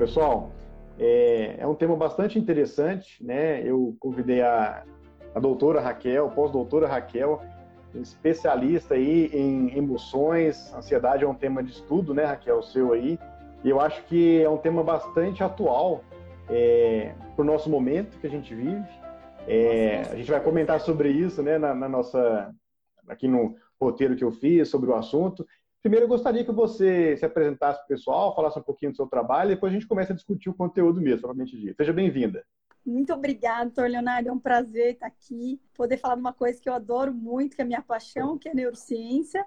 pessoal, é, é um tema bastante interessante, né? Eu convidei a, a doutora Raquel, pós-doutora Raquel, especialista aí em emoções, ansiedade é um tema de estudo, né, Raquel, o seu aí, e eu acho que é um tema bastante atual é, para o nosso momento que a gente vive. É, a gente vai comentar sobre isso, né, na, na nossa aqui no roteiro que eu fiz sobre o assunto. Primeiro, eu gostaria que você se apresentasse para o pessoal, falasse um pouquinho do seu trabalho, e depois a gente começa a discutir o conteúdo mesmo, propriamente dito. Seja bem-vinda. Muito obrigada, doutor Leonardo. É um prazer estar aqui, poder falar de uma coisa que eu adoro muito, que é a minha paixão, que é a neurociência.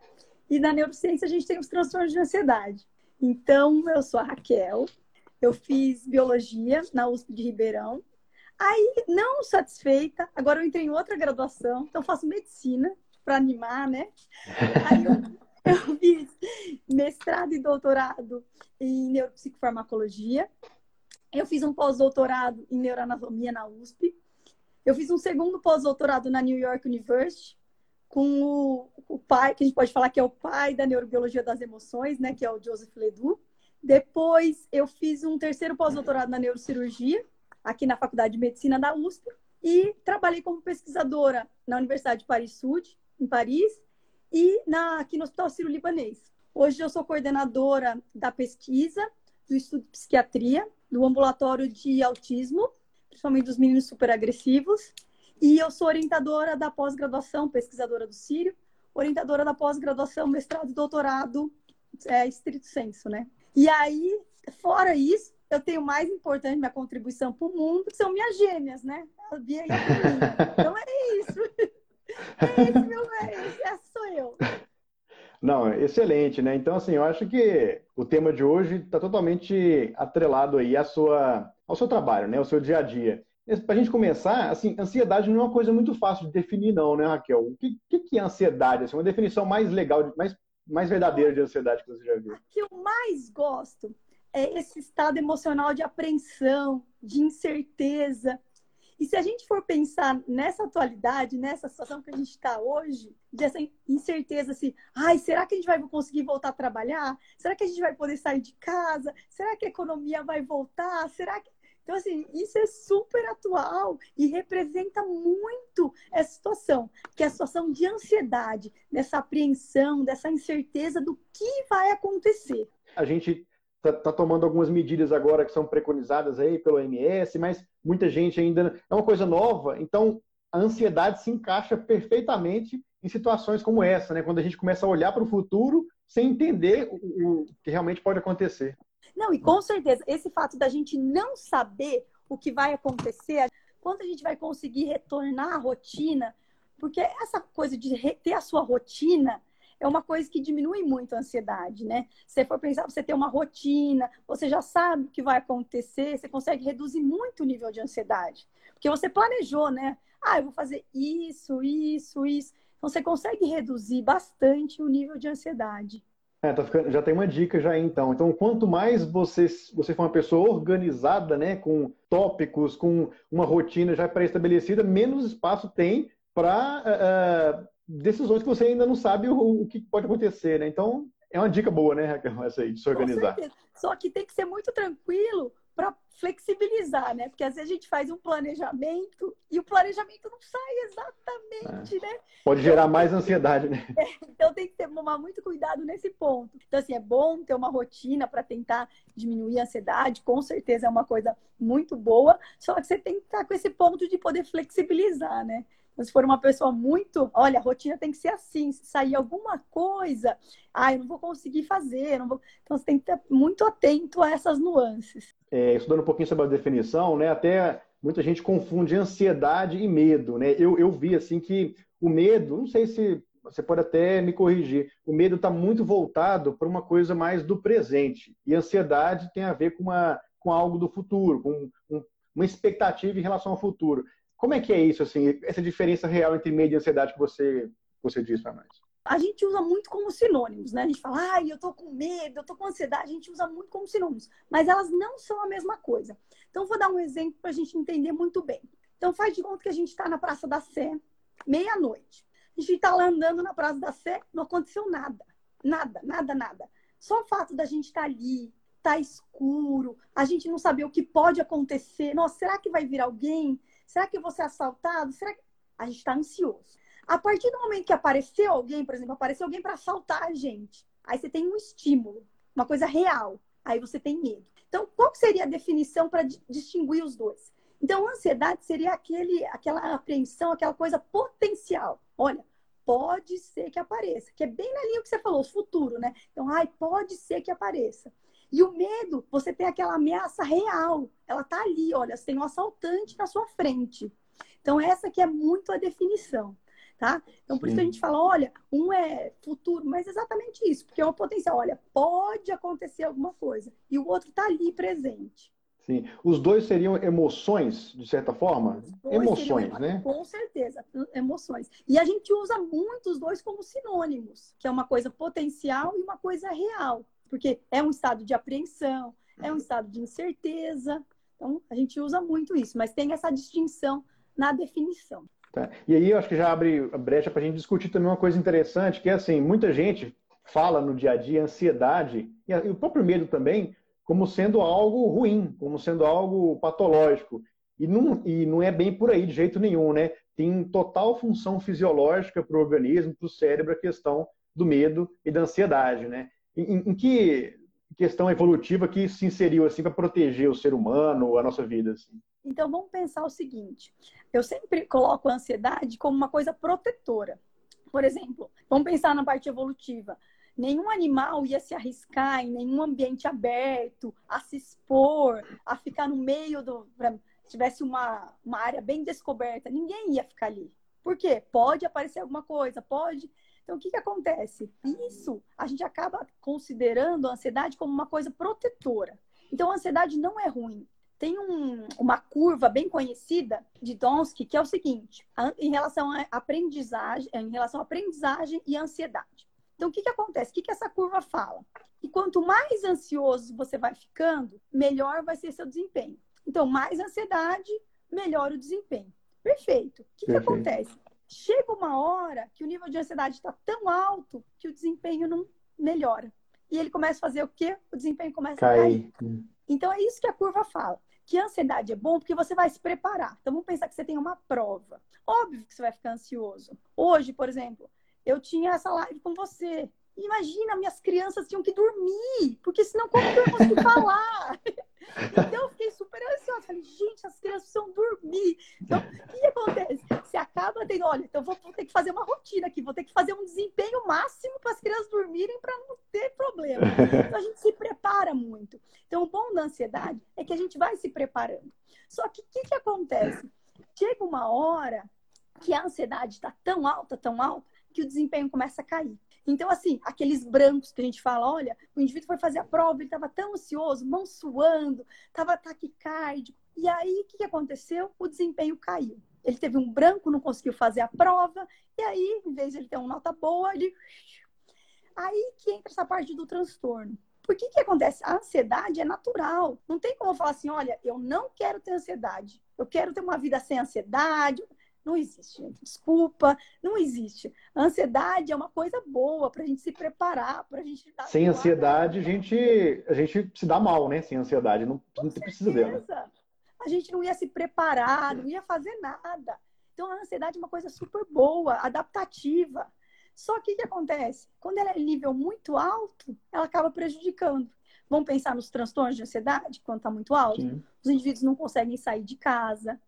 E na neurociência a gente tem os transtornos de ansiedade. Então, eu sou a Raquel, eu fiz biologia na USP de Ribeirão. Aí, não satisfeita, agora eu entrei em outra graduação, então faço medicina para animar, né? Aí eu eu fiz mestrado e doutorado em neuropsicofarmacologia. Eu fiz um pós-doutorado em neuroanatomia na USP. Eu fiz um segundo pós-doutorado na New York University com o, o, pai, que a gente pode falar que é o pai da neurobiologia das emoções, né, que é o Joseph Ledoux. Depois eu fiz um terceiro pós-doutorado na neurocirurgia, aqui na Faculdade de Medicina da USP, e trabalhei como pesquisadora na Universidade de Paris-Sud, em Paris, e na, aqui no Hospital Sírio-Libanês. Hoje eu sou coordenadora da pesquisa do estudo de psiquiatria, do ambulatório de autismo, principalmente dos meninos superagressivos, e eu sou orientadora da pós-graduação, pesquisadora do Sírio, orientadora da pós-graduação, mestrado e doutorado, é, estrito senso, né? E aí, fora isso, eu tenho mais importante, minha contribuição para o mundo, que são minhas gêmeas, né? A Bia e a Então é isso. Esse, meu velho, essa sou eu. Não, excelente, né? Então, assim, eu acho que o tema de hoje está totalmente atrelado aí à sua, ao seu trabalho, né? Ao seu dia a dia. Para a gente começar, assim, ansiedade não é uma coisa muito fácil de definir, não, né, Raquel? O que, que, que é ansiedade? Assim, uma definição mais legal, mais, mais verdadeira de ansiedade que você já viu. O que eu mais gosto é esse estado emocional de apreensão, de incerteza, e se a gente for pensar nessa atualidade, nessa situação que a gente está hoje, dessa incerteza se, ai, será que a gente vai conseguir voltar a trabalhar? Será que a gente vai poder sair de casa? Será que a economia vai voltar? Será que então, assim, isso é super atual e representa muito essa situação, que é a situação de ansiedade, dessa apreensão, dessa incerteza do que vai acontecer. A gente está tá tomando algumas medidas agora que são preconizadas aí pelo OMS, mas muita gente ainda é uma coisa nova, então a ansiedade se encaixa perfeitamente em situações como essa, né? Quando a gente começa a olhar para o futuro sem entender o, o que realmente pode acontecer. Não, e com certeza, esse fato da gente não saber o que vai acontecer, quando a gente vai conseguir retornar à rotina, porque essa coisa de ter a sua rotina é uma coisa que diminui muito a ansiedade, né? Se você for pensar, você ter uma rotina, você já sabe o que vai acontecer, você consegue reduzir muito o nível de ansiedade. Porque você planejou, né? Ah, eu vou fazer isso, isso, isso. Então você consegue reduzir bastante o nível de ansiedade. É, tá ficando, já tem uma dica já então. Então, quanto mais você, você for uma pessoa organizada, né, com tópicos, com uma rotina já pré-estabelecida, menos espaço tem para eh, eh, decisões que você ainda não sabe o, o que pode acontecer, né? Então, é uma dica boa, né, Raquel, essa aí, de se organizar. Só que tem que ser muito tranquilo para flexibilizar, né? Porque às vezes a gente faz um planejamento e o planejamento não sai exatamente, é. né? Pode gerar então, mais ansiedade, né? É, então tem que tomar muito cuidado nesse ponto. Então, assim, é bom ter uma rotina para tentar diminuir a ansiedade, com certeza é uma coisa muito boa, só que você tem que estar com esse ponto de poder flexibilizar, né? Mas se for uma pessoa muito, olha, a rotina tem que ser assim, se sair alguma coisa, ah, eu não vou conseguir fazer, não vou... então você tem que estar muito atento a essas nuances. É, estudando um pouquinho sobre a definição, né, até muita gente confunde ansiedade e medo, né? Eu, eu vi assim que o medo, não sei se você pode até me corrigir, o medo está muito voltado para uma coisa mais do presente e ansiedade tem a ver com uma com algo do futuro, com um, uma expectativa em relação ao futuro. Como é que é isso, assim, essa diferença real entre medo e ansiedade que você, você diz para nós? A gente usa muito como sinônimos, né? A gente fala, ai, eu tô com medo, eu tô com ansiedade, a gente usa muito como sinônimos, mas elas não são a mesma coisa. Então, vou dar um exemplo para a gente entender muito bem. Então, faz de conta que a gente está na Praça da Sé, meia-noite. A gente está lá andando na Praça da Sé, não aconteceu nada. Nada, nada, nada. Só o fato da gente estar tá ali, tá escuro, a gente não sabe o que pode acontecer. Nossa, será que vai vir alguém? Será que eu vou ser assaltado? Será que... A gente está ansioso. A partir do momento que apareceu alguém, por exemplo, apareceu alguém para assaltar a gente, aí você tem um estímulo, uma coisa real, aí você tem medo. Então, qual seria a definição para distinguir os dois? Então, ansiedade seria aquele, aquela apreensão, aquela coisa potencial. Olha, pode ser que apareça, que é bem na linha que você falou, o futuro, né? Então, ai, pode ser que apareça. E o medo, você tem aquela ameaça real. Ela tá ali, olha, você tem um assaltante na sua frente. Então, essa que é muito a definição, tá? Então, por Sim. isso a gente fala, olha, um é futuro, mas exatamente isso, porque é o potencial. Olha, pode acontecer alguma coisa. E o outro tá ali presente. Sim. Os dois seriam emoções, de certa forma? Emoções, seriam, né? Com certeza, emoções. E a gente usa muito os dois como sinônimos, que é uma coisa potencial e uma coisa real porque é um estado de apreensão, é um estado de incerteza. Então, a gente usa muito isso, mas tem essa distinção na definição. Tá. E aí, eu acho que já abre a brecha para a gente discutir também uma coisa interessante, que é assim, muita gente fala no dia a dia ansiedade e o próprio medo também como sendo algo ruim, como sendo algo patológico. E não, e não é bem por aí de jeito nenhum, né? Tem total função fisiológica para o organismo, para o cérebro, a questão do medo e da ansiedade, né? Em, em que questão evolutiva que se inseriu assim para proteger o ser humano, a nossa vida? Assim? Então vamos pensar o seguinte: eu sempre coloco a ansiedade como uma coisa protetora. Por exemplo, vamos pensar na parte evolutiva. Nenhum animal ia se arriscar em nenhum ambiente aberto, a se expor, a ficar no meio do. Se tivesse uma, uma área bem descoberta, ninguém ia ficar ali. Por quê? Pode aparecer alguma coisa, pode. Então, o que, que acontece? Isso a gente acaba considerando a ansiedade como uma coisa protetora. Então, a ansiedade não é ruim. Tem um, uma curva bem conhecida de Donsky que é o seguinte: em relação à aprendizagem, em relação à aprendizagem e ansiedade. Então, o que, que acontece? O que, que essa curva fala? Que quanto mais ansioso você vai ficando, melhor vai ser seu desempenho. Então, mais ansiedade, melhor o desempenho. Perfeito. O que, que acontece? Chega uma hora que o nível de ansiedade está tão alto que o desempenho não melhora. E ele começa a fazer o quê? O desempenho começa Cai. a cair. Então é isso que a curva fala. Que a ansiedade é bom porque você vai se preparar. Então vamos pensar que você tem uma prova. Óbvio que você vai ficar ansioso. Hoje, por exemplo, eu tinha essa live com você. Imagina, minhas crianças tinham que dormir, porque senão como que eu conseguir falar? Então eu fiquei super ansiosa. Falei, gente, as crianças precisam dormir. Então, o que acontece? Você acaba tendo, olha, então vou, vou ter que fazer uma rotina aqui, vou ter que fazer um desempenho máximo para as crianças dormirem para não ter problema. Então a gente se prepara muito. Então, o bom da ansiedade é que a gente vai se preparando. Só que o que, que acontece? Chega uma hora que a ansiedade está tão alta, tão alta, que o desempenho começa a cair. Então, assim, aqueles brancos que a gente fala, olha, o indivíduo foi fazer a prova, ele estava tão ansioso, mão suando, estava taquicárdico. E aí, o que, aconteceu? O desempenho caiu. Ele teve um branco, não conseguiu fazer a prova, e aí, em vez de ele ter uma nota boa, ele. Aí que entra essa parte do transtorno. Por que que acontece? A ansiedade é natural. Não tem como falar assim, olha, eu não quero ter ansiedade. Eu quero ter uma vida sem ansiedade. Não existe, gente. Desculpa, não existe. A ansiedade é uma coisa boa para a gente se preparar, para a gente dar. Sem ansiedade, a gente, a gente se dá mal, né? Sem ansiedade, não, não precisa dela. A gente não ia se preparar, não ia fazer nada. Então, a ansiedade é uma coisa super boa, adaptativa. Só que o que acontece? Quando ela é nível muito alto, ela acaba prejudicando. Vamos pensar nos transtornos de ansiedade, quando está muito alto? Sim. Os indivíduos não conseguem sair de casa,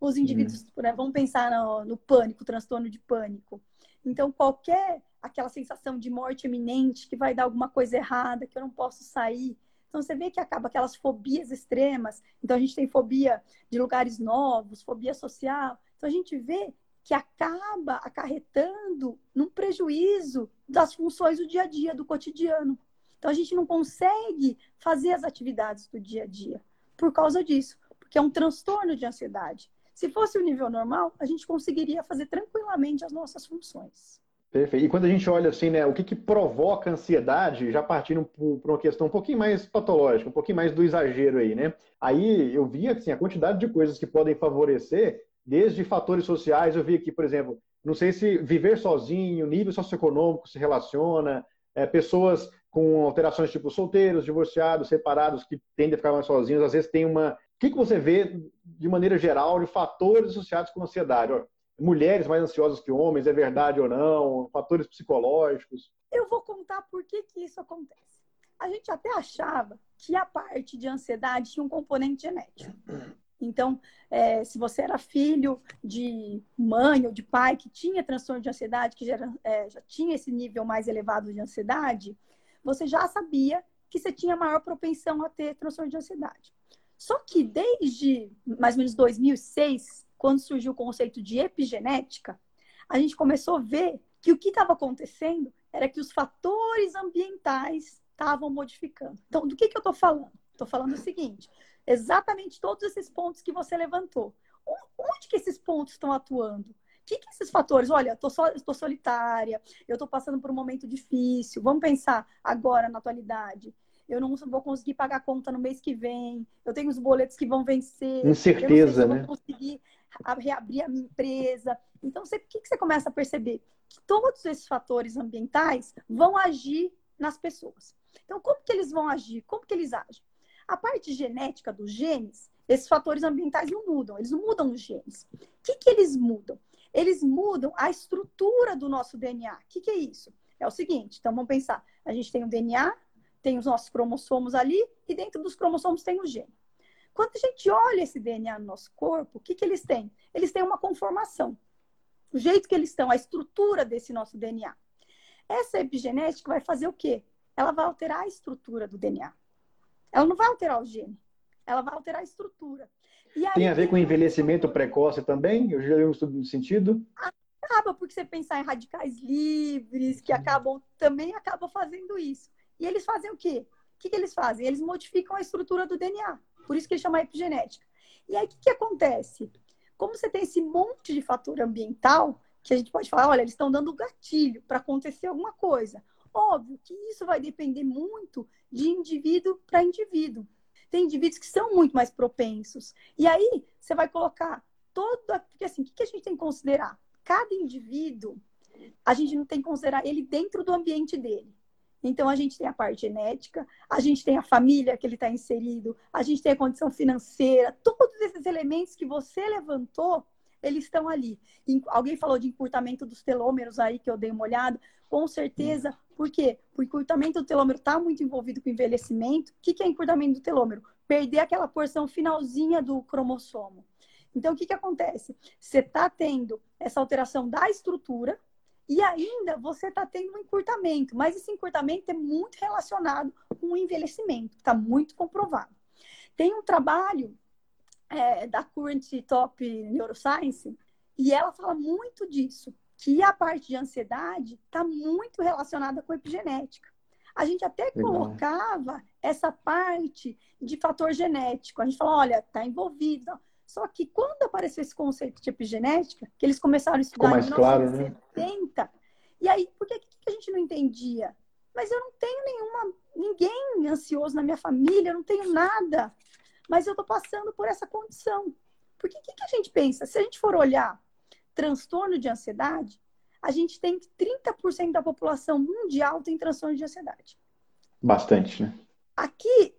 os indivíduos, hum. né, vamos pensar no, no pânico, transtorno de pânico. Então, qualquer aquela sensação de morte iminente, que vai dar alguma coisa errada, que eu não posso sair. Então, você vê que acaba aquelas fobias extremas. Então, a gente tem fobia de lugares novos, fobia social. Então, a gente vê que acaba acarretando num prejuízo das funções do dia a dia, do cotidiano. Então, a gente não consegue fazer as atividades do dia a dia por causa disso, porque é um transtorno de ansiedade. Se fosse o nível normal, a gente conseguiria fazer tranquilamente as nossas funções. Perfeito. E quando a gente olha assim, né, o que, que provoca ansiedade, já partindo para uma questão um pouquinho mais patológica, um pouquinho mais do exagero aí, né? Aí eu vi assim, a quantidade de coisas que podem favorecer, desde fatores sociais, eu vi aqui, por exemplo, não sei se viver sozinho, nível socioeconômico se relaciona, é, pessoas com alterações tipo solteiros, divorciados, separados, que tendem a ficar mais sozinhos, às vezes tem uma. O que, que você vê, de maneira geral, de fatores associados com ansiedade? Mulheres mais ansiosas que homens, é verdade ou não? Fatores psicológicos? Eu vou contar por que, que isso acontece. A gente até achava que a parte de ansiedade tinha um componente genético. Então, é, se você era filho de mãe ou de pai que tinha transtorno de ansiedade, que já, era, é, já tinha esse nível mais elevado de ansiedade, você já sabia que você tinha maior propensão a ter transtorno de ansiedade. Só que desde mais ou menos 2006, quando surgiu o conceito de epigenética, a gente começou a ver que o que estava acontecendo era que os fatores ambientais estavam modificando. Então, do que, que eu estou falando? Estou falando o seguinte: exatamente todos esses pontos que você levantou. Onde que esses pontos estão atuando? O que, que esses fatores? Olha, so, tô solitária, eu estou passando por um momento difícil. Vamos pensar agora na atualidade. Eu não vou conseguir pagar a conta no mês que vem. Eu tenho os boletos que vão vencer. Incerteza, eu não sei se né? vou conseguir reabrir a minha empresa. Então, você, o que, que você começa a perceber? Que todos esses fatores ambientais vão agir nas pessoas. Então, como que eles vão agir? Como que eles agem? A parte genética dos genes, esses fatores ambientais não mudam, eles não mudam os genes. O que, que eles mudam? Eles mudam a estrutura do nosso DNA. O que, que é isso? É o seguinte, então vamos pensar, a gente tem o DNA, tem os nossos cromossomos ali, e dentro dos cromossomos tem o gene. Quando a gente olha esse DNA no nosso corpo, o que, que eles têm? Eles têm uma conformação. O jeito que eles estão, a estrutura desse nosso DNA. Essa epigenética vai fazer o quê? Ela vai alterar a estrutura do DNA. Ela não vai alterar o gene, ela vai alterar a estrutura. Aí, Tem a ver com envelhecimento precoce também? Eu já li um estudo no sentido. Acaba porque você pensar em radicais livres, que acabam também acabam fazendo isso. E eles fazem o quê? O que, que eles fazem? Eles modificam a estrutura do DNA. Por isso que eles chamam epigenética. E aí, o que, que acontece? Como você tem esse monte de fator ambiental, que a gente pode falar, olha, eles estão dando gatilho para acontecer alguma coisa. Óbvio que isso vai depender muito de indivíduo para indivíduo. Tem indivíduos que são muito mais propensos. E aí, você vai colocar toda. Porque assim, o que a gente tem que considerar? Cada indivíduo, a gente não tem que considerar ele dentro do ambiente dele. Então, a gente tem a parte genética, a gente tem a família que ele está inserido, a gente tem a condição financeira, todos esses elementos que você levantou, eles estão ali. Alguém falou de encurtamento dos telômeros aí, que eu dei uma olhada. Com certeza, por quê? O encurtamento do telômero está muito envolvido com envelhecimento. O que é encurtamento do telômero? Perder aquela porção finalzinha do cromossomo. Então, o que, que acontece? Você está tendo essa alteração da estrutura e ainda você está tendo um encurtamento, mas esse encurtamento é muito relacionado com o envelhecimento, está muito comprovado. Tem um trabalho é, da Current Top Neuroscience e ela fala muito disso que a parte de ansiedade está muito relacionada com a epigenética. A gente até Legal. colocava essa parte de fator genético. A gente fala, olha, está envolvido. Só que quando apareceu esse conceito de epigenética, que eles começaram a estudar mais em 1970, claro, né? e aí, por que, que a gente não entendia? Mas eu não tenho nenhuma, ninguém ansioso na minha família, eu não tenho nada. Mas eu estou passando por essa condição. Porque o que, que a gente pensa? Se a gente for olhar transtorno de ansiedade, a gente tem que 30% da população mundial tem transtorno de ansiedade. Bastante, né? Aqui,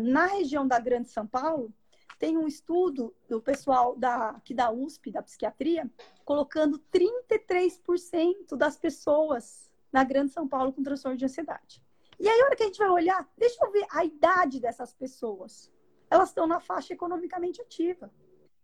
na região da Grande São Paulo, tem um estudo do pessoal da, aqui da USP, da psiquiatria, colocando 33% das pessoas na Grande São Paulo com transtorno de ansiedade. E aí, a hora que a gente vai olhar, deixa eu ver a idade dessas pessoas. Elas estão na faixa economicamente ativa.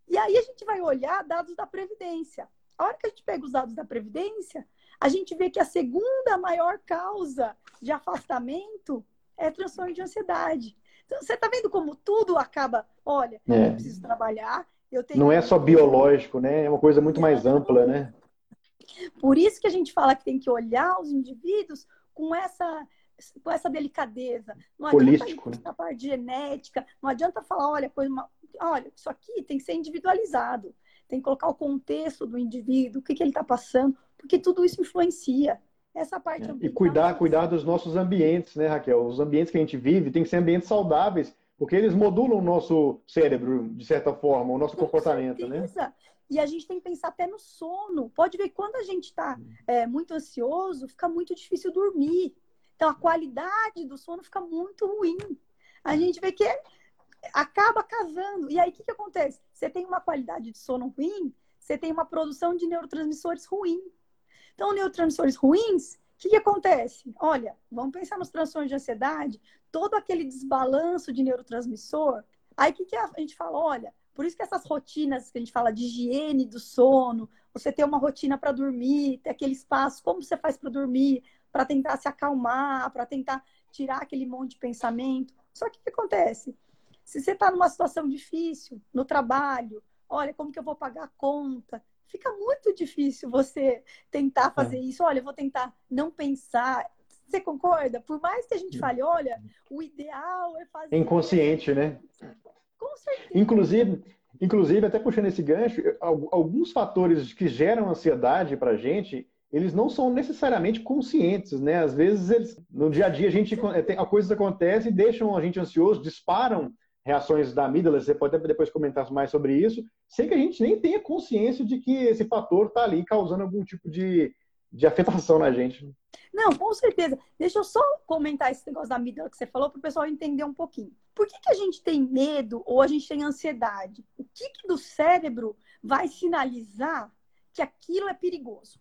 E aí a gente vai olhar dados da Previdência. A hora que a gente pega os dados da Previdência, a gente vê que a segunda maior causa de afastamento é transtorno de ansiedade. Então, você está vendo como tudo acaba, olha, é. eu preciso trabalhar, eu tenho... Não é só biológico, né? É uma coisa muito mais ampla, né? Por isso que a gente fala que tem que olhar os indivíduos com essa com essa delicadeza. Não adianta né? a parte genética, não adianta falar, olha, uma, olha, isso aqui tem que ser individualizado, tem que colocar o contexto do indivíduo, o que, que ele está passando, porque tudo isso influencia. Essa parte é, E cuidar, cuidar dos nossos ambientes, né, Raquel? Os ambientes que a gente vive tem que ser ambientes saudáveis, porque eles modulam o nosso cérebro, de certa forma, o nosso Com comportamento, né? certeza. né? E a gente tem que pensar até no sono. Pode ver, quando a gente está é, muito ansioso, fica muito difícil dormir. Então, a qualidade do sono fica muito ruim. A gente vê que acaba casando. E aí, o que, que acontece? Você tem uma qualidade de sono ruim, você tem uma produção de neurotransmissores ruim. Então, neurotransmissores ruins, o que, que acontece? Olha, vamos pensar nos transtornos de ansiedade, todo aquele desbalanço de neurotransmissor. Aí, o que, que a gente fala? Olha, por isso que essas rotinas que a gente fala de higiene do sono, você ter uma rotina para dormir, ter aquele espaço, como você faz para dormir, para tentar se acalmar, para tentar tirar aquele monte de pensamento. Só que o que acontece? Se você está numa situação difícil, no trabalho, olha, como que eu vou pagar a conta? Fica muito difícil você tentar fazer é. isso. Olha, eu vou tentar não pensar. Você concorda? Por mais que a gente fale, olha, o ideal é fazer. É inconsciente, né? Com certeza. Inclusive, inclusive, até puxando esse gancho, alguns fatores que geram ansiedade para a gente, eles não são necessariamente conscientes, né? Às vezes, eles, no dia a dia, a gente a coisas acontecem e deixam a gente ansioso, disparam reações da amígdala, você pode depois comentar mais sobre isso, sem que a gente nem tenha consciência de que esse fator está ali causando algum tipo de, de afetação na gente. Não, com certeza. Deixa eu só comentar esse negócio da amígdala que você falou para o pessoal entender um pouquinho. Por que, que a gente tem medo ou a gente tem ansiedade? O que, que do cérebro vai sinalizar que aquilo é perigoso?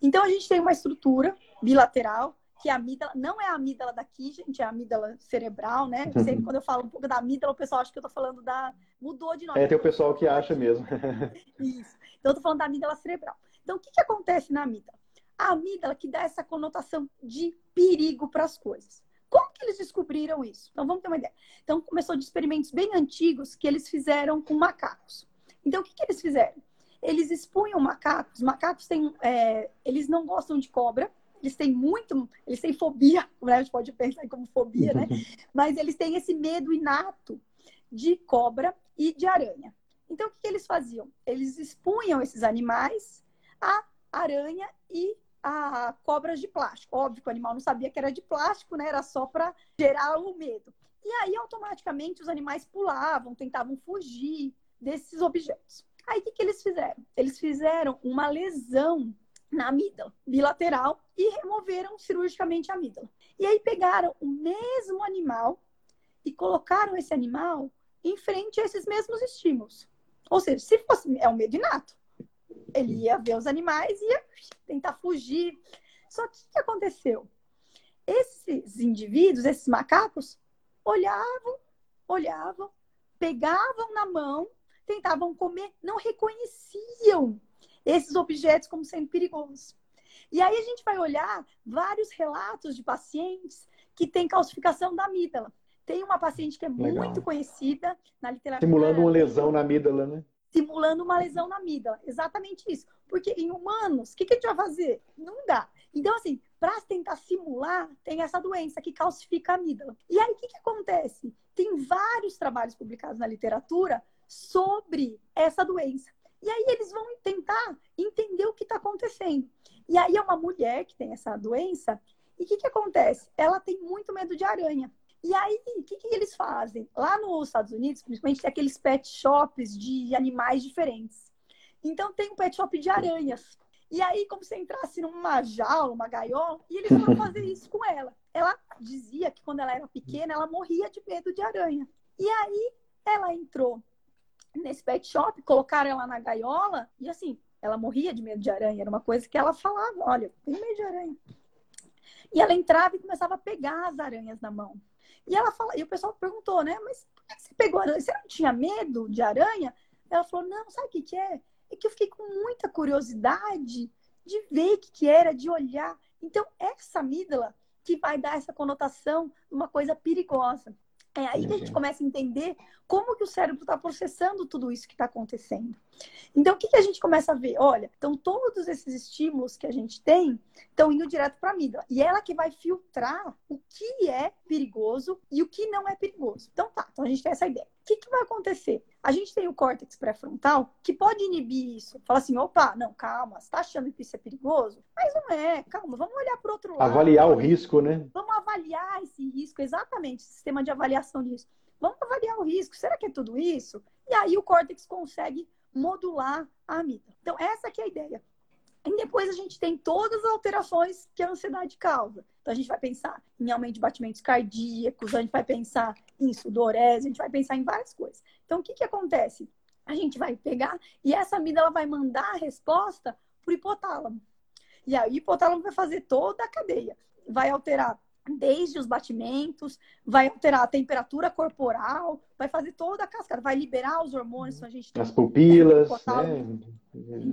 Então, a gente tem uma estrutura bilateral, que a amígdala, não é a amígdala daqui, gente, é a amígdala cerebral, né? Sempre quando eu falo um pouco da amígdala, o pessoal acha que eu tô falando da. Mudou de nome. É, tem o pessoal que acha mesmo. Isso. Então, eu tô falando da amígdala cerebral. Então, o que, que acontece na amígdala? A amígdala que dá essa conotação de perigo para as coisas. Como que eles descobriram isso? Então, vamos ter uma ideia. Então, começou de experimentos bem antigos que eles fizeram com macacos. Então, o que, que eles fizeram? Eles expunham macacos. Macacos têm, é, eles não gostam de cobra. Eles têm muito, eles têm fobia, né? a gente pode pensar como fobia, né? Mas eles têm esse medo inato de cobra e de aranha. Então, o que, que eles faziam? Eles expunham esses animais a aranha e a cobras de plástico. Óbvio que o animal não sabia que era de plástico, né? Era só para gerar o medo. E aí, automaticamente, os animais pulavam, tentavam fugir desses objetos. Aí, o que, que eles fizeram? Eles fizeram uma lesão na amígdala bilateral e removeram cirurgicamente a amígdala. E aí pegaram o mesmo animal e colocaram esse animal em frente a esses mesmos estímulos. Ou seja, se fosse é um medo inato, ele ia ver os animais e ia tentar fugir. Só que o que aconteceu? Esses indivíduos, esses macacos, olhavam, olhavam, pegavam na mão, tentavam comer, não reconheciam esses objetos como sendo perigosos. E aí a gente vai olhar vários relatos de pacientes que têm calcificação da amígdala. Tem uma paciente que é Legal. muito conhecida na literatura. Simulando uma lesão na amígdala, né? Simulando uma lesão na amígdala. Exatamente isso. Porque em humanos, o que, que a gente vai fazer? Não dá. Então, assim, para tentar simular, tem essa doença que calcifica a amígdala. E aí, o que, que acontece? Tem vários trabalhos publicados na literatura sobre essa doença. E aí eles vão tentar entender o que está acontecendo. E aí é uma mulher que tem essa doença, e o que, que acontece? Ela tem muito medo de aranha. E aí, o que, que eles fazem? Lá nos Estados Unidos, principalmente, tem aqueles pet shops de animais diferentes. Então, tem um pet shop de aranhas. E aí, como se entrasse numa jaula, uma gaiola, e eles vão fazer isso com ela. Ela dizia que quando ela era pequena, ela morria de medo de aranha. E aí, ela entrou nesse pet shop, colocaram ela na gaiola e assim, ela morria de medo de aranha. Era uma coisa que ela falava: olha, tenho medo de aranha. E ela entrava e começava a pegar as aranhas na mão. E ela fala, e o pessoal perguntou, né? Mas por que você pegou aranha? Você não tinha medo de aranha? Ela falou: não, sabe o que, que é? É que eu fiquei com muita curiosidade de ver o que, que era, de olhar. Então, essa amígdala que vai dar essa conotação de uma coisa perigosa. É aí que a gente começa a entender como que o cérebro está processando tudo isso que está acontecendo. Então, o que, que a gente começa a ver? Olha, então todos esses estímulos que a gente tem estão indo direto para a amígdala. E ela que vai filtrar o que é perigoso e o que não é perigoso. Então tá, então a gente tem essa ideia. O que, que vai acontecer? A gente tem o córtex pré-frontal que pode inibir isso. Fala assim, opa, não, calma, você está achando que isso é perigoso? Mas não é, calma, vamos olhar para o outro lado. Avaliar o risco, né? Vamos avaliar esse risco, exatamente, sistema de avaliação de risco. Vamos avaliar o risco. Será que é tudo isso? E aí o córtex consegue modular a amígdala. Então, essa que é a ideia. E depois a gente tem todas as alterações que a ansiedade causa. Então a gente vai pensar em aumento de batimentos cardíacos, a gente vai pensar em sudorese, a gente vai pensar em várias coisas. Então o que, que acontece? A gente vai pegar e essa amígdala vai mandar a resposta para o hipotálamo. E aí o hipotálamo vai fazer toda a cadeia. Vai alterar desde os batimentos, vai alterar a temperatura corporal, vai fazer toda a cascada, vai liberar os hormônios. Então a gente As pupilas, né?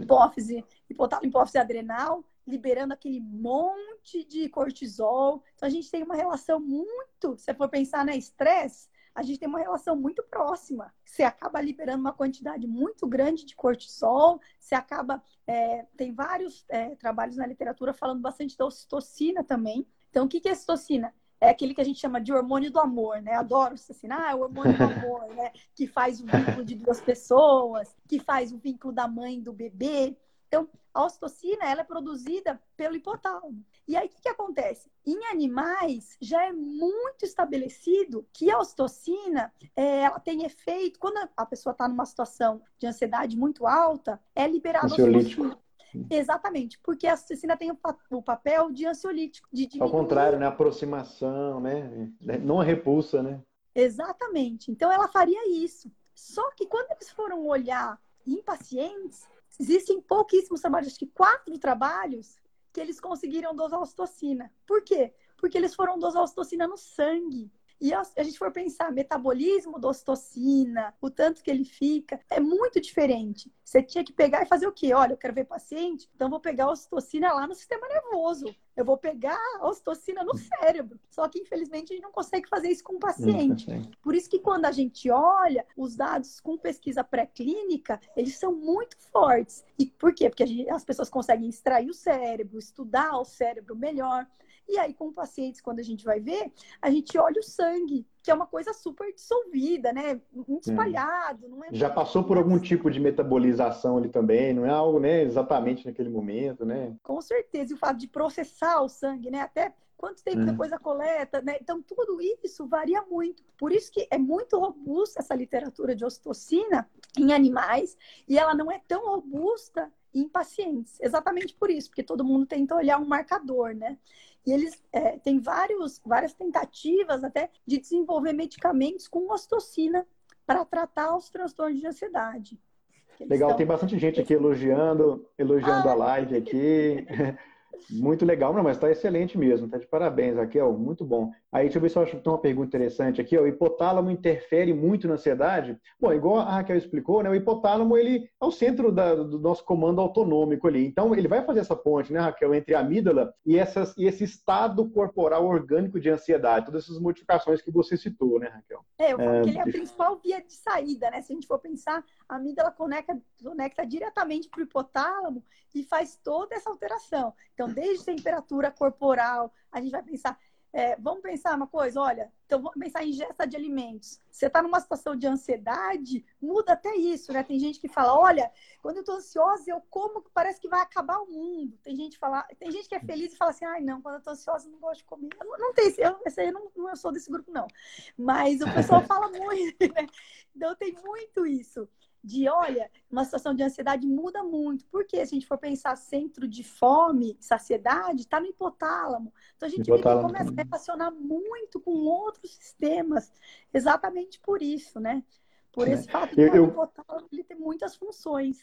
hipófise, hipotálamo, hipófise adrenal, liberando aquele monte de cortisol. Então a gente tem uma relação muito, se você for pensar na estresse, a gente tem uma relação muito próxima. Você acaba liberando uma quantidade muito grande de cortisol, você acaba. É, tem vários é, trabalhos na literatura falando bastante da ocitocina também. Então, o que é ocitocina? É aquele que a gente chama de hormônio do amor, né? Adoro ocitocina, ah, é o hormônio do amor, né? Que faz o vínculo de duas pessoas, que faz o vínculo da mãe e do bebê. Então, a ocitocina ela é produzida pelo hipotálamo. E aí, o que, que, acontece? Em animais, já é muito estabelecido que a ocitocina é, ela tem efeito. Quando a pessoa está numa situação de ansiedade muito alta, é liberada ocitocina. Exatamente, porque a ocitocina tem o, papel de ansiolítico. De Ao contrário, né? Aproximação, né? Não a repulsa, né? Exatamente. Então, ela faria isso. Só que quando eles foram olhar em pacientes, Existem pouquíssimos trabalhos, acho que quatro trabalhos, que eles conseguiram dosar ocitocina. Por quê? Porque eles foram dosar ocitocina no sangue. E a, a gente for pensar, metabolismo da ocitocina, o tanto que ele fica, é muito diferente. Você tinha que pegar e fazer o quê? Olha, eu quero ver paciente, então vou pegar a ocitocina lá no sistema nervoso. Eu vou pegar a ocitocina no cérebro. Só que, infelizmente, a gente não consegue fazer isso com o paciente. Por isso que quando a gente olha os dados com pesquisa pré-clínica, eles são muito fortes. E por quê? Porque gente, as pessoas conseguem extrair o cérebro, estudar o cérebro melhor. E aí, com pacientes, quando a gente vai ver, a gente olha o sangue, que é uma coisa super dissolvida, né? Muito espalhado. Não é Já passou por algum tipo de metabolização ali também, não é algo, né, exatamente naquele momento, né? Com certeza. E o fato de processar o sangue, né? Até quanto tempo hum. depois da coleta, né? Então, tudo isso varia muito. Por isso que é muito robusta essa literatura de ocitocina em animais e ela não é tão robusta em pacientes. Exatamente por isso, porque todo mundo tenta olhar um marcador, né? E eles é, têm vários, várias tentativas até de desenvolver medicamentos com ocitocina para tratar os transtornos de ansiedade. Legal, estão... tem bastante gente aqui elogiando, elogiando ah, a live aqui. Muito legal, não, mas está excelente mesmo, tá de parabéns, Raquel, muito bom. Aí, deixa eu ver se eu acho que tem uma pergunta interessante aqui. Ó. O hipotálamo interfere muito na ansiedade? Bom, igual a Raquel explicou, né, o hipotálamo ele é o centro da, do nosso comando autonômico ali. Então, ele vai fazer essa ponte, né, Raquel, entre a amígdala e, essas, e esse estado corporal orgânico de ansiedade, todas essas modificações que você citou, né, Raquel? É, falo é, ele é a principal via de saída, né? Se a gente for pensar, a amígdala conecta, conecta diretamente para o hipotálamo e faz toda essa alteração. Então, desde temperatura corporal, a gente vai pensar. É, vamos pensar uma coisa, olha, então vamos pensar em ingesta de alimentos. Você está numa situação de ansiedade, muda até isso, né? Tem gente que fala, olha, quando eu estou ansiosa, eu como que parece que vai acabar o mundo. Tem gente fala, tem gente que é feliz e fala assim, ai não, quando eu estou ansiosa, eu não gosto de comer. Não, não tem, eu, eu, não, não eu sou desse grupo, não. Mas o pessoal fala muito, né? Então tem muito isso de, olha, uma situação de ansiedade muda muito. Porque se a gente for pensar centro de fome, saciedade, está no hipotálamo. Então a gente hipotálamo começa a relacionar muito com outros sistemas, exatamente por isso, né? Por esse fato de eu, o hipotálamo ele tem muitas funções.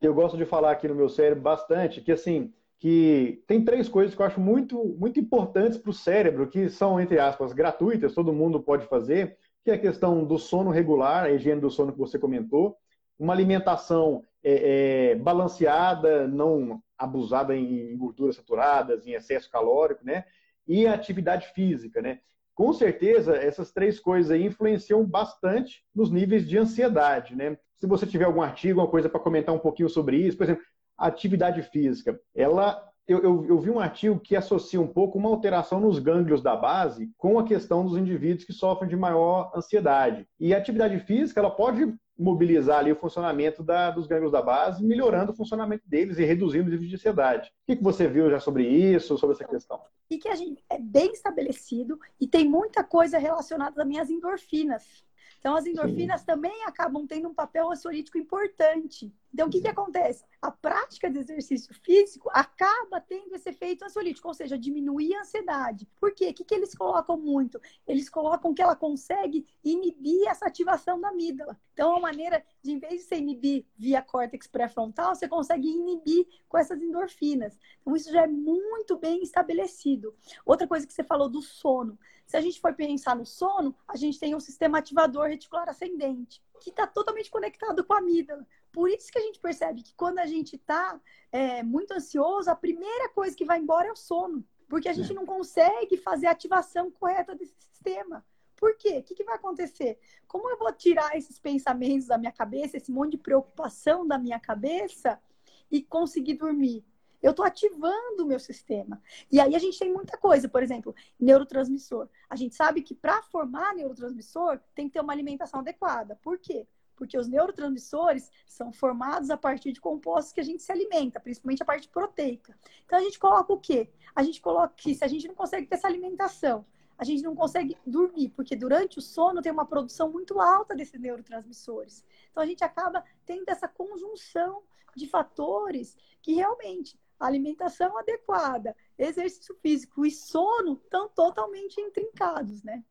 Eu gosto de falar aqui no meu cérebro bastante que assim que tem três coisas que eu acho muito, muito importantes para o cérebro, que são, entre aspas, gratuitas, todo mundo pode fazer, que é a questão do sono regular, a higiene do sono que você comentou, uma alimentação é, é, balanceada, não abusada em gorduras saturadas, em excesso calórico, né? E a atividade física, né? Com certeza, essas três coisas aí influenciam bastante nos níveis de ansiedade, né? Se você tiver algum artigo, alguma coisa para comentar um pouquinho sobre isso, por exemplo, atividade física, ela eu, eu, eu, vi um artigo que associa um pouco uma alteração nos gânglios da base com a questão dos indivíduos que sofrem de maior ansiedade. E a atividade física, ela pode mobilizar ali o funcionamento da, dos gânglios da base, melhorando o funcionamento deles e reduzindo o nível de ansiedade. O que, que você viu já sobre isso, sobre essa questão? E que a gente é bem estabelecido e tem muita coisa relacionada às minhas endorfinas. Então, as endorfinas Sim. também acabam tendo um papel ansiolítico importante. Então, o que, que acontece? A prática de exercício físico acaba tendo esse efeito ansiolítico, ou seja, diminuir a ansiedade. Por quê? O que, que eles colocam muito? Eles colocam que ela consegue inibir essa ativação da amígdala. Então, é uma maneira de, em vez de você inibir via córtex pré-frontal, você consegue inibir com essas endorfinas. Então, isso já é muito bem estabelecido. Outra coisa que você falou do sono. Se a gente for pensar no sono, a gente tem um sistema ativador reticular ascendente, que está totalmente conectado com a amígdala. Por isso que a gente percebe que quando a gente está é, muito ansioso, a primeira coisa que vai embora é o sono. Porque a gente é. não consegue fazer a ativação correta desse sistema. Por quê? O que, que vai acontecer? Como eu vou tirar esses pensamentos da minha cabeça, esse monte de preocupação da minha cabeça e conseguir dormir? Eu estou ativando o meu sistema. E aí a gente tem muita coisa, por exemplo, neurotransmissor. A gente sabe que para formar neurotransmissor tem que ter uma alimentação adequada. Por quê? Porque os neurotransmissores são formados a partir de compostos que a gente se alimenta, principalmente a parte proteica. Então a gente coloca o quê? A gente coloca que se a gente não consegue ter essa alimentação, a gente não consegue dormir, porque durante o sono tem uma produção muito alta desses neurotransmissores. Então a gente acaba tendo essa conjunção de fatores que realmente alimentação adequada, exercício físico e sono estão totalmente intrincados, né?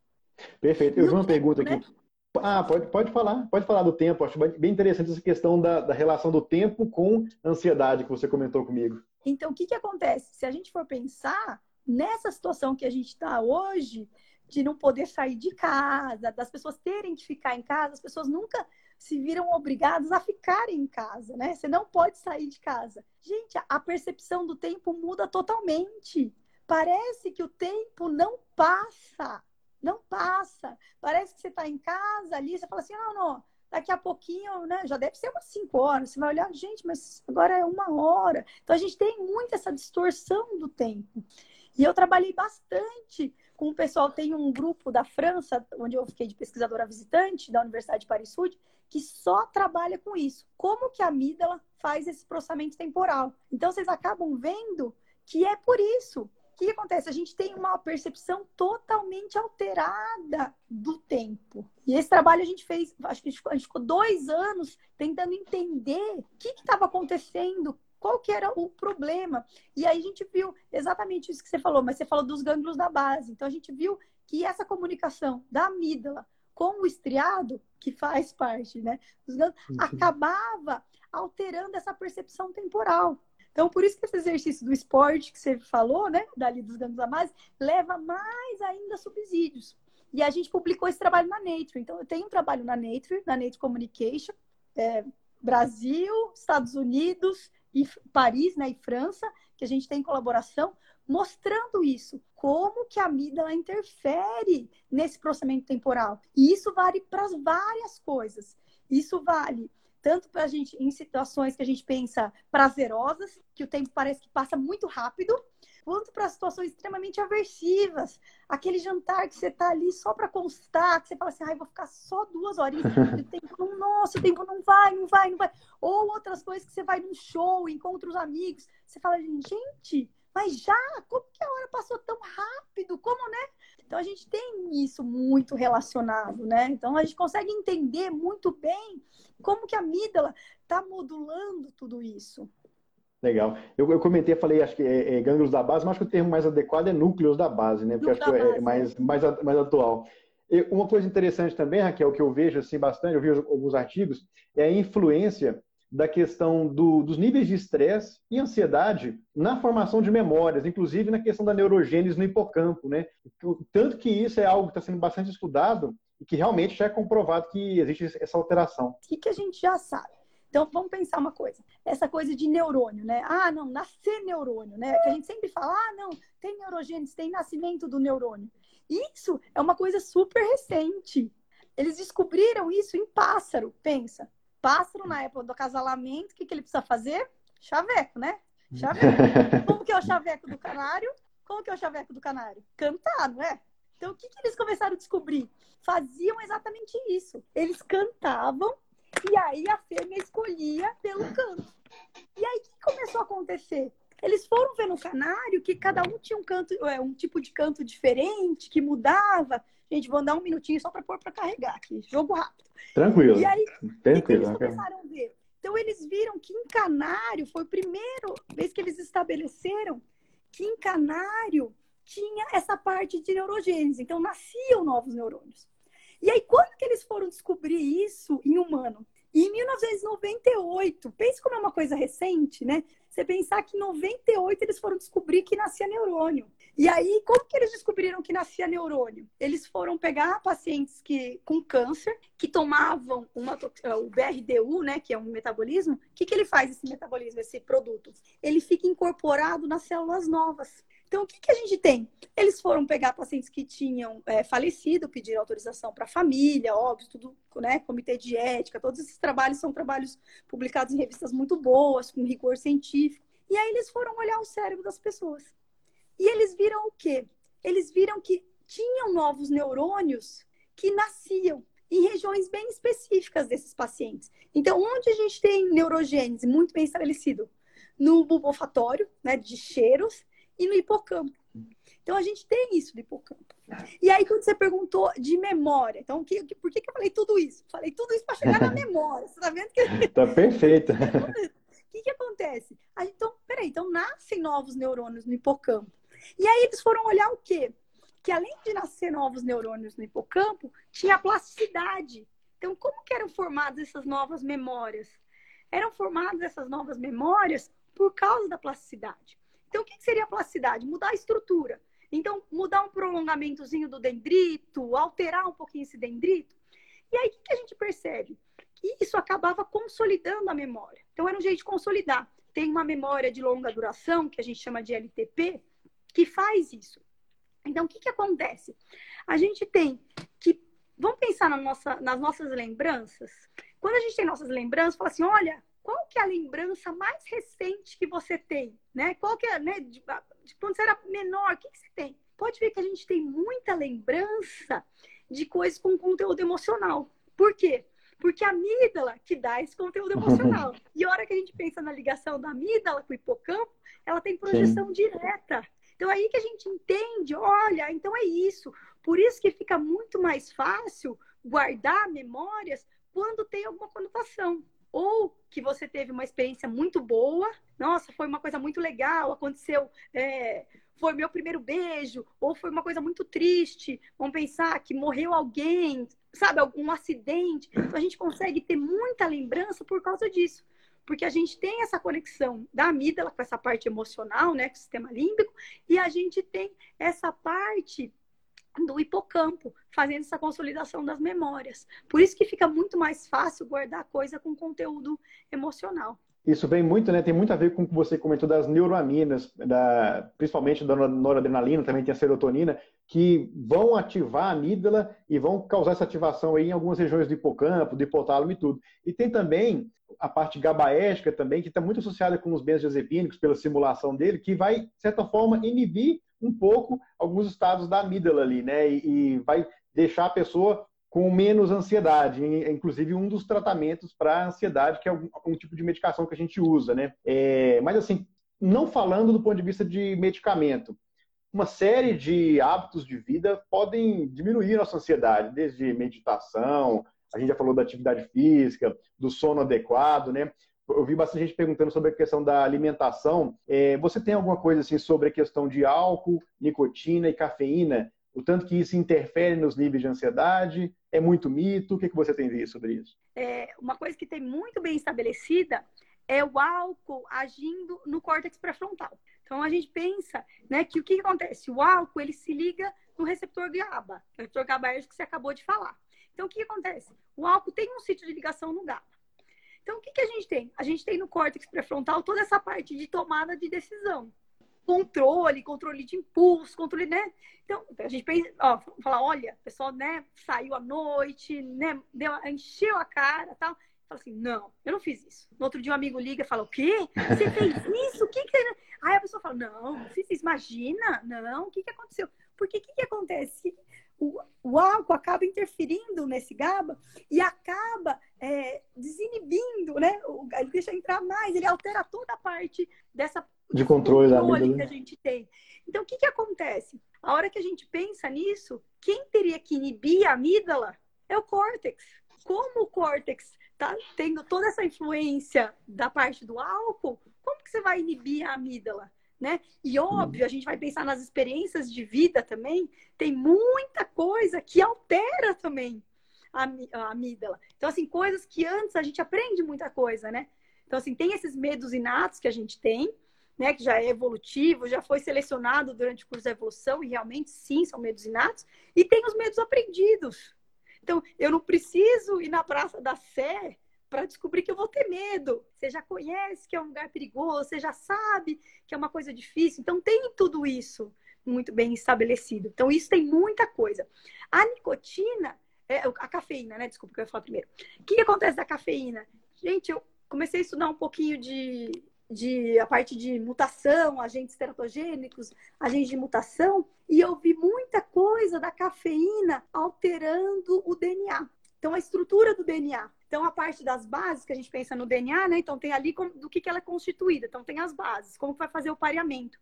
Perfeito. Eu vi uma pergunta aqui. Ah, pode, pode falar, pode falar do tempo. Acho bem interessante essa questão da, da relação do tempo com ansiedade que você comentou comigo. Então, o que, que acontece? Se a gente for pensar nessa situação que a gente está hoje, de não poder sair de casa, das pessoas terem que ficar em casa, as pessoas nunca se viram obrigadas a ficarem em casa, né? Você não pode sair de casa. Gente, a percepção do tempo muda totalmente. Parece que o tempo não passa. Não passa. Parece que você está em casa ali, você fala assim, não, não, daqui a pouquinho, né? Já deve ser umas 5 horas. Você vai olhar, gente, mas agora é uma hora. Então a gente tem muito essa distorção do tempo. E eu trabalhei bastante com o pessoal. Tem um grupo da França, onde eu fiquei de pesquisadora visitante da Universidade de Paris Sud, que só trabalha com isso. Como que a amígdala faz esse processamento temporal? Então vocês acabam vendo que é por isso que, que acontece? A gente tem uma percepção totalmente alterada do tempo. E esse trabalho a gente fez, acho que a gente ficou, a gente ficou dois anos tentando entender o que estava acontecendo, qual que era o problema. E aí a gente viu exatamente isso que você falou, mas você falou dos gânglios da base. Então a gente viu que essa comunicação da amígdala com o estriado, que faz parte, né, dos gânglios, uhum. acabava alterando essa percepção temporal. Então, por isso que esse exercício do esporte que você falou, né, dali dos gânglios base, leva mais ainda subsídios. E a gente publicou esse trabalho na Nature. Então, eu tenho um trabalho na Nature, na Nature Communication, é, Brasil, Estados Unidos e Paris, né, e França, que a gente tem colaboração, mostrando isso, como que a amígdala interfere nesse processamento temporal. E isso vale para várias coisas. Isso vale tanto para a gente em situações que a gente pensa prazerosas, que o tempo parece que passa muito rápido, quanto para situações extremamente aversivas. Aquele jantar que você está ali só para constar, que você fala assim, ai, vou ficar só duas horinhas, o tempo não, nossa, o tempo não vai, não vai, não vai. Ou outras coisas que você vai num show, encontra os amigos, você fala, gente, mas já, como que a hora passou tão rápido? Como, né? Então a gente tem isso muito relacionado, né? Então a gente consegue entender muito bem como que a amígdala está modulando tudo isso. Legal. Eu, eu comentei, falei, acho que é, é, gânglios da base, mas acho que o termo mais adequado é núcleos da base, né? Porque acho que é, é mais, mais, mais atual. E uma coisa interessante também, Raquel, que eu vejo assim bastante, eu vi alguns artigos, é a influência da questão do, dos níveis de estresse e ansiedade na formação de memórias, inclusive na questão da neurogênese no hipocampo, né? Tanto que isso é algo que está sendo bastante estudado e que realmente já é comprovado que existe essa alteração. O que, que a gente já sabe? Então, vamos pensar uma coisa. Essa coisa de neurônio, né? Ah, não, nascer neurônio, né? Que a gente sempre fala, ah, não, tem neurogênese, tem nascimento do neurônio. Isso é uma coisa super recente. Eles descobriram isso em pássaro, pensa pássaro na época do acasalamento, o que, que ele precisa fazer? Chaveco, né? Chaveco. Como que é o chaveco do canário? Como que é o chaveco do canário? Cantar, não é? Então, o que, que eles começaram a descobrir? Faziam exatamente isso. Eles cantavam e aí a fêmea escolhia pelo canto. E aí, o que começou a acontecer? Eles foram ver no canário que cada um tinha um canto, é, um tipo de canto diferente, que mudava. Gente, vou dar um minutinho só para pôr para carregar aqui. Jogo rápido. Tranquilo. E aí, Tranquilo, eles começaram a ver. Então, eles viram que em canário foi a primeira vez que eles estabeleceram que em canário tinha essa parte de neurogênese. Então, nasciam novos neurônios. E aí, quando que eles foram descobrir isso em humano? em 1998, pense como é uma coisa recente, né? Você pensar que em 98 eles foram descobrir que nascia neurônio. E aí, como que eles descobriram que nascia neurônio? Eles foram pegar pacientes que, com câncer, que tomavam uma, é, o BRDU, né, que é um metabolismo. O que, que ele faz, esse metabolismo, esse produto? Ele fica incorporado nas células novas. Então, o que, que a gente tem? Eles foram pegar pacientes que tinham é, falecido, pedir autorização para a família, óbvio, tudo, né? Comitê de ética, todos esses trabalhos são trabalhos publicados em revistas muito boas, com rigor científico. E aí eles foram olhar o cérebro das pessoas. E eles viram o quê? Eles viram que tinham novos neurônios que nasciam em regiões bem específicas desses pacientes. Então, onde a gente tem neurogênese muito bem estabelecido? No bulbo olfatório, né, de cheiros, e no hipocampo. Então a gente tem isso do hipocampo. E aí, quando você perguntou de memória, então que, por que, que eu falei tudo isso? Falei tudo isso para chegar na memória. Você tá vendo que. Tá perfeito. O que, que acontece? Então, peraí, então nascem novos neurônios no hipocampo. E aí eles foram olhar o quê? Que além de nascer novos neurônios no hipocampo, tinha plasticidade. Então, como que eram formadas essas novas memórias? Eram formadas essas novas memórias por causa da plasticidade. Então, o que seria a plasticidade? Mudar a estrutura. Então, mudar um prolongamentozinho do dendrito, alterar um pouquinho esse dendrito. E aí, o que a gente percebe? Que isso acabava consolidando a memória. Então, era um jeito de consolidar. Tem uma memória de longa duração, que a gente chama de LTP, que faz isso. Então, o que, que acontece? A gente tem que. Vamos pensar na nossa, nas nossas lembranças? Quando a gente tem nossas lembranças, fala assim: olha, qual que é a lembrança mais recente que você tem, né? Qual que é, né, de, de quando você era menor, o que, que você tem? Pode ver que a gente tem muita lembrança de coisas com conteúdo emocional. Por quê? Porque a amígdala que dá esse conteúdo emocional. E a hora que a gente pensa na ligação da amígdala com o hipocampo, ela tem projeção Sim. direta. Então, é aí que a gente entende, olha, então é isso. Por isso que fica muito mais fácil guardar memórias quando tem alguma conotação ou que você teve uma experiência muito boa, nossa, foi uma coisa muito legal, aconteceu, é, foi meu primeiro beijo, ou foi uma coisa muito triste, vamos pensar que morreu alguém, sabe, algum acidente. Então a gente consegue ter muita lembrança por causa disso. Porque a gente tem essa conexão da amígdala com essa parte emocional, né, com o sistema límbico, e a gente tem essa parte do hipocampo, fazendo essa consolidação das memórias. Por isso que fica muito mais fácil guardar coisa com conteúdo emocional. Isso vem muito, né? Tem muito a ver com o que você comentou das neuroaminas, da, principalmente da noradrenalina, também tem a serotonina, que vão ativar a amígdala e vão causar essa ativação aí em algumas regiões do hipocampo, do hipotálamo e tudo. E tem também a parte gabaérgica também, que está muito associada com os benzodiazepínicos, pela simulação dele, que vai, de certa forma, inibir um pouco alguns estados da amígdala ali, né? E, e vai deixar a pessoa com menos ansiedade, inclusive um dos tratamentos para ansiedade, que é um, um, tipo de medicação que a gente usa, né? É, mas assim, não falando do ponto de vista de medicamento, uma série de hábitos de vida podem diminuir nossa ansiedade, desde meditação, a gente já falou da atividade física, do sono adequado, né? Eu vi bastante gente perguntando sobre a questão da alimentação. É, você tem alguma coisa assim sobre a questão de álcool, nicotina e cafeína? O tanto que isso interfere nos níveis de ansiedade? É muito mito? O que, que você tem visto sobre isso? É, uma coisa que tem muito bem estabelecida é o álcool agindo no córtex pré-frontal. Então a gente pensa, né, que o que, acontece? O álcool ele se liga no receptor GABA, o receptor GABAérgico que você acabou de falar. Então o que acontece? O álcool tem um sítio de ligação no GABA. Então, o que, que a gente tem? A gente tem no córtex pré-frontal toda essa parte de tomada de decisão. Controle, controle de impulso, controle, né? Então, a gente pensa, ó, fala, olha, o pessoal, né, saiu à noite, né, deu, encheu a cara tal. Fala assim, não, eu não fiz isso. No outro dia um amigo liga e fala, o quê? Você fez isso? O que que... Aí a pessoa fala, não, não fiz isso. Imagina, não, o que que aconteceu? Porque o que que acontece? O, o álcool acaba interferindo nesse GABA e acaba é, desinibindo, né? Ele deixa entrar mais, ele altera toda a parte dessa de controle, controle que a gente tem. Então, o que, que acontece? A hora que a gente pensa nisso, quem teria que inibir a amígdala é o córtex. como o córtex está tendo toda essa influência da parte do álcool, como que você vai inibir a amígdala? Né? E óbvio, a gente vai pensar nas experiências de vida também, tem muita coisa que altera também a, a amígdala. Então, assim, coisas que antes a gente aprende muita coisa, né? Então, assim, tem esses medos inatos que a gente tem, né, que já é evolutivo, já foi selecionado durante o curso da evolução, e realmente sim, são medos inatos, e tem os medos aprendidos. Então, eu não preciso ir na Praça da Sé para descobrir que eu vou ter medo. Você já conhece que é um lugar perigoso, você já sabe que é uma coisa difícil. Então, tem tudo isso muito bem estabelecido. Então, isso tem muita coisa. A nicotina, é, a cafeína, né? Desculpa que eu ia falar primeiro. O que, que acontece da cafeína? Gente, eu comecei a estudar um pouquinho de, de a parte de mutação, agentes teratogênicos, agentes de mutação, e eu vi muita coisa da cafeína alterando o DNA. Então, a estrutura do DNA. Então, a parte das bases que a gente pensa no DNA, né? Então, tem ali do que, que ela é constituída. Então, tem as bases, como vai fazer o pareamento.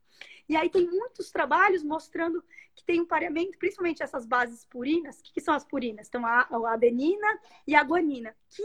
E aí, tem muitos trabalhos mostrando que tem um pareamento, principalmente essas bases purinas. O que, que são as purinas? Então, a, a adenina e a guanina, que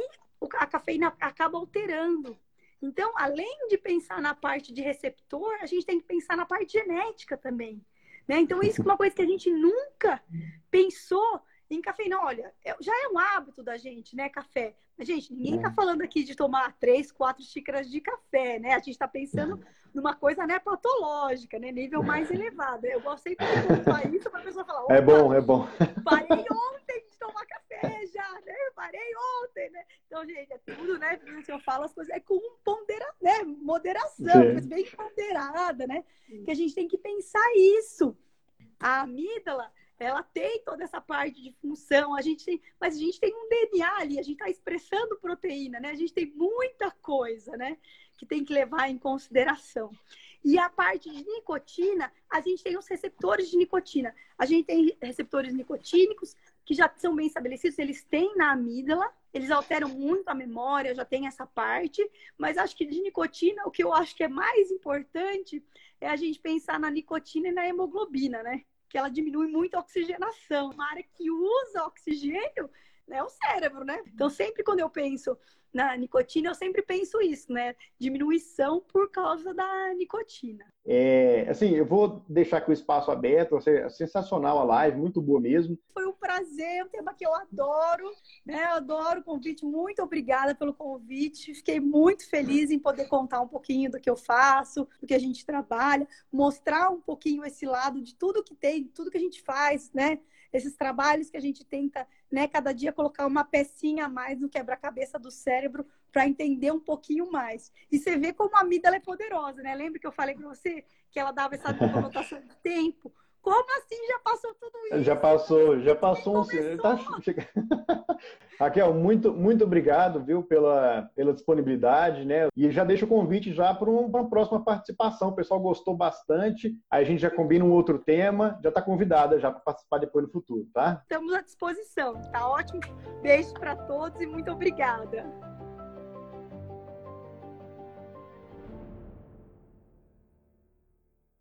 a cafeína acaba alterando então, além de pensar na parte de receptor, a gente tem que pensar na parte genética também. Né? Então, isso é uma coisa que a gente nunca pensou em cafeína. Olha, é, já é um hábito da gente, né, café. Mas, gente, ninguém está é. falando aqui de tomar três, quatro xícaras de café, né? A gente está pensando numa coisa, né, patológica, né? Nível mais elevado. Eu gosto sempre de isso para a pessoa falar, é bom, é bom. Parei ontem de tomar café já, né? Parei ontem, né? Então, gente, é tudo, né? Se eu falo as coisas, é com pondera, né? moderação, mas bem ponderada, né? Que a gente tem que pensar isso. A amígdala, ela tem toda essa parte de função, a gente tem, mas a gente tem um DNA ali, a gente está expressando proteína, né? A gente tem muita coisa, né? Que tem que levar em consideração. E a parte de nicotina, a gente tem os receptores de nicotina. A gente tem receptores nicotínicos que já são bem estabelecidos, eles têm na amígdala, eles alteram muito a memória, já tem essa parte, mas acho que de nicotina, o que eu acho que é mais importante é a gente pensar na nicotina e na hemoglobina, né? Que ela diminui muito a oxigenação. Uma área que usa oxigênio é o cérebro, né? Então, sempre quando eu penso na nicotina, eu sempre penso isso, né? Diminuição por causa da nicotina. É, assim, eu vou deixar aqui o espaço aberto, é sensacional a live, muito boa mesmo. Foi um prazer, é um tema que eu adoro, né? Eu adoro o convite, muito obrigada pelo convite. Fiquei muito feliz em poder contar um pouquinho do que eu faço, do que a gente trabalha, mostrar um pouquinho esse lado de tudo que tem, tudo que a gente faz, né? Esses trabalhos que a gente tenta, né, cada dia colocar uma pecinha a mais no quebra-cabeça do cérebro para entender um pouquinho mais. E você vê como a amígdala é poderosa, né? Lembra que eu falei para você que ela dava essa conotação de tempo? Como assim já passou tudo isso? Já passou, já passou um. Tá... Raquel, muito, muito obrigado, viu, pela, pela disponibilidade, né? E já deixo o convite já para uma próxima participação. O pessoal gostou bastante. Aí a gente já combina um outro tema, já está convidada já para participar depois no futuro, tá? Estamos à disposição, tá ótimo. Beijo para todos e muito obrigada.